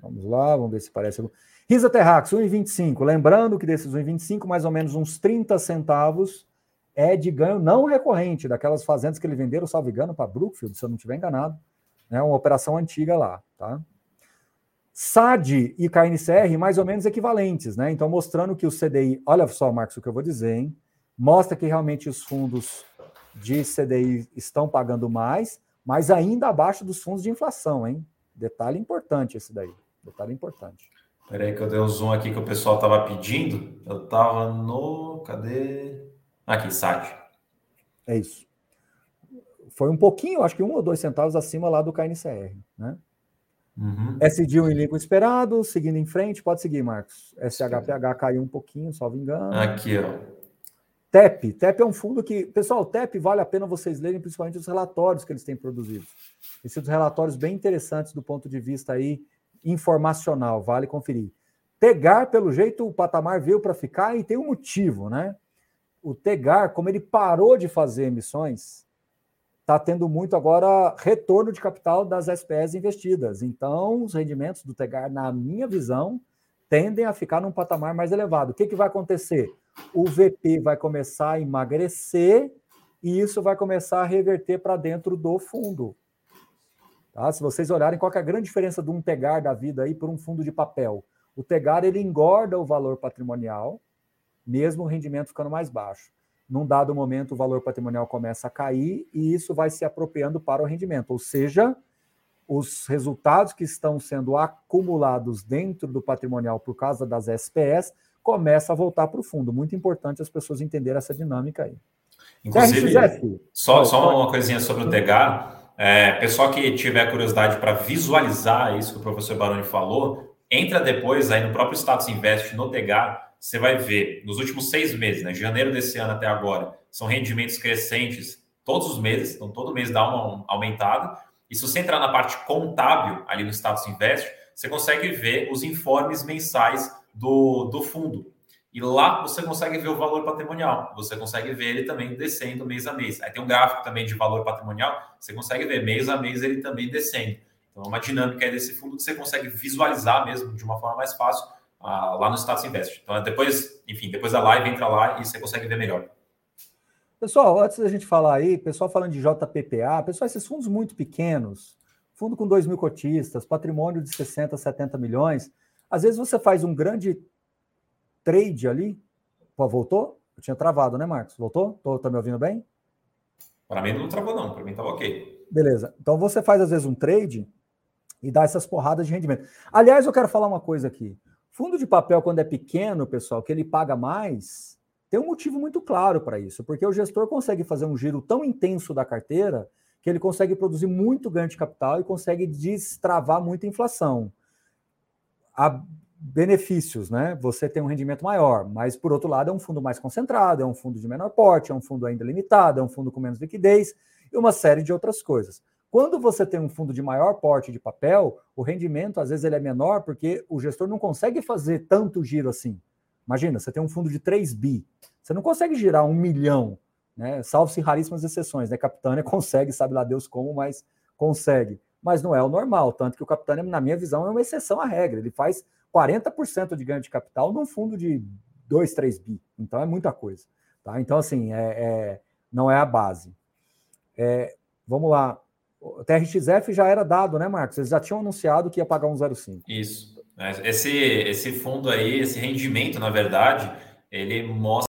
Vamos lá, vamos ver se parece. Risa Terrax, 1,25. Lembrando que desses 1,25, mais ou menos uns 30 centavos é de ganho não recorrente, daquelas fazendas que ele venderam, salvo engano, para Brookfield, se eu não estiver enganado. É uma operação antiga lá, tá? SAD e KNCR mais ou menos equivalentes, né? Então, mostrando que o CDI, olha só, Marcos, o que eu vou dizer, hein? Mostra que realmente os fundos de CDI estão pagando mais, mas ainda abaixo dos fundos de inflação, hein? Detalhe importante esse daí. Detalhe importante. Peraí que eu dei um zoom aqui que o pessoal estava pedindo. Eu estava no. Cadê? Aqui, SAD. É isso. Foi um pouquinho, acho que um ou dois centavos acima lá do KNCR, né? Uhum. SD um em esperado, seguindo em frente, pode seguir, Marcos. SHPH caiu um pouquinho, salvo engano. Aqui, ó. TEP. TEP é um fundo que, pessoal, TEP vale a pena vocês lerem, principalmente os relatórios que eles têm produzido. Esses são relatórios bem interessantes do ponto de vista aí informacional, vale conferir. Tegar, pelo jeito, o patamar veio para ficar e tem um motivo, né? O Tegar, como ele parou de fazer emissões, está tendo muito agora retorno de capital das SPS investidas. Então, os rendimentos do Tegar, na minha visão, tendem a ficar num patamar mais elevado. O que, que vai acontecer? O VP vai começar a emagrecer e isso vai começar a reverter para dentro do fundo. Tá? Se vocês olharem qual é a grande diferença de um Tegar da vida aí por um fundo de papel. O Tegar ele engorda o valor patrimonial, mesmo o rendimento ficando mais baixo num dado momento o valor patrimonial começa a cair e isso vai se apropriando para o rendimento, ou seja, os resultados que estão sendo acumulados dentro do patrimonial por causa das SPS começa a voltar para o fundo. Muito importante as pessoas entenderem essa dinâmica aí. Inclusive, só, só uma coisinha sobre o Tegar. É, pessoal que tiver curiosidade para visualizar isso que o professor Baroni falou, entra depois aí no próprio Status Invest no Tegar você vai ver nos últimos seis meses, né, de janeiro desse ano até agora, são rendimentos crescentes todos os meses, então todo mês dá uma aumentada. E se você entrar na parte contábil ali no Status Invest, você consegue ver os informes mensais do, do fundo. E lá você consegue ver o valor patrimonial. Você consegue ver ele também descendo mês a mês. Aí tem um gráfico também de valor patrimonial. Você consegue ver mês a mês ele também descendo. Então, é uma dinâmica desse fundo que você consegue visualizar mesmo de uma forma mais fácil lá no Status Invest. Então, depois, enfim, depois da live, entra lá e você consegue ver melhor. Pessoal, antes da gente falar aí, pessoal falando de JPPA, pessoal, esses fundos muito pequenos, fundo com 2 mil cotistas, patrimônio de 60, 70 milhões, às vezes você faz um grande trade ali. Pô, voltou? Eu tinha travado, né, Marcos? Voltou? Tô, tá me ouvindo bem? Para mim não travou, não. Para mim estava ok. Beleza. Então você faz, às vezes, um trade e dá essas porradas de rendimento. Aliás, eu quero falar uma coisa aqui. Fundo de papel, quando é pequeno, pessoal, que ele paga mais, tem um motivo muito claro para isso, porque o gestor consegue fazer um giro tão intenso da carteira que ele consegue produzir muito ganho de capital e consegue destravar muita inflação. Há benefícios, né? Você tem um rendimento maior, mas por outro lado é um fundo mais concentrado, é um fundo de menor porte, é um fundo ainda limitado, é um fundo com menos liquidez e uma série de outras coisas. Quando você tem um fundo de maior porte de papel, o rendimento às vezes ele é menor porque o gestor não consegue fazer tanto giro assim. Imagina, você tem um fundo de 3 bi, você não consegue girar um milhão, né? Salvo-se raríssimas exceções, né? Capitânia consegue, sabe lá Deus como, mas consegue. Mas não é o normal, tanto que o Capitânia, na minha visão, é uma exceção à regra. Ele faz 40% de ganho de capital num fundo de 2, 3 bi. Então é muita coisa. Tá? Então, assim, é, é não é a base. É, vamos lá. O TRXF já era dado, né, Marcos? Eles já tinham anunciado que ia pagar 1,05. Isso. Esse, esse fundo aí, esse rendimento, na verdade, ele mostra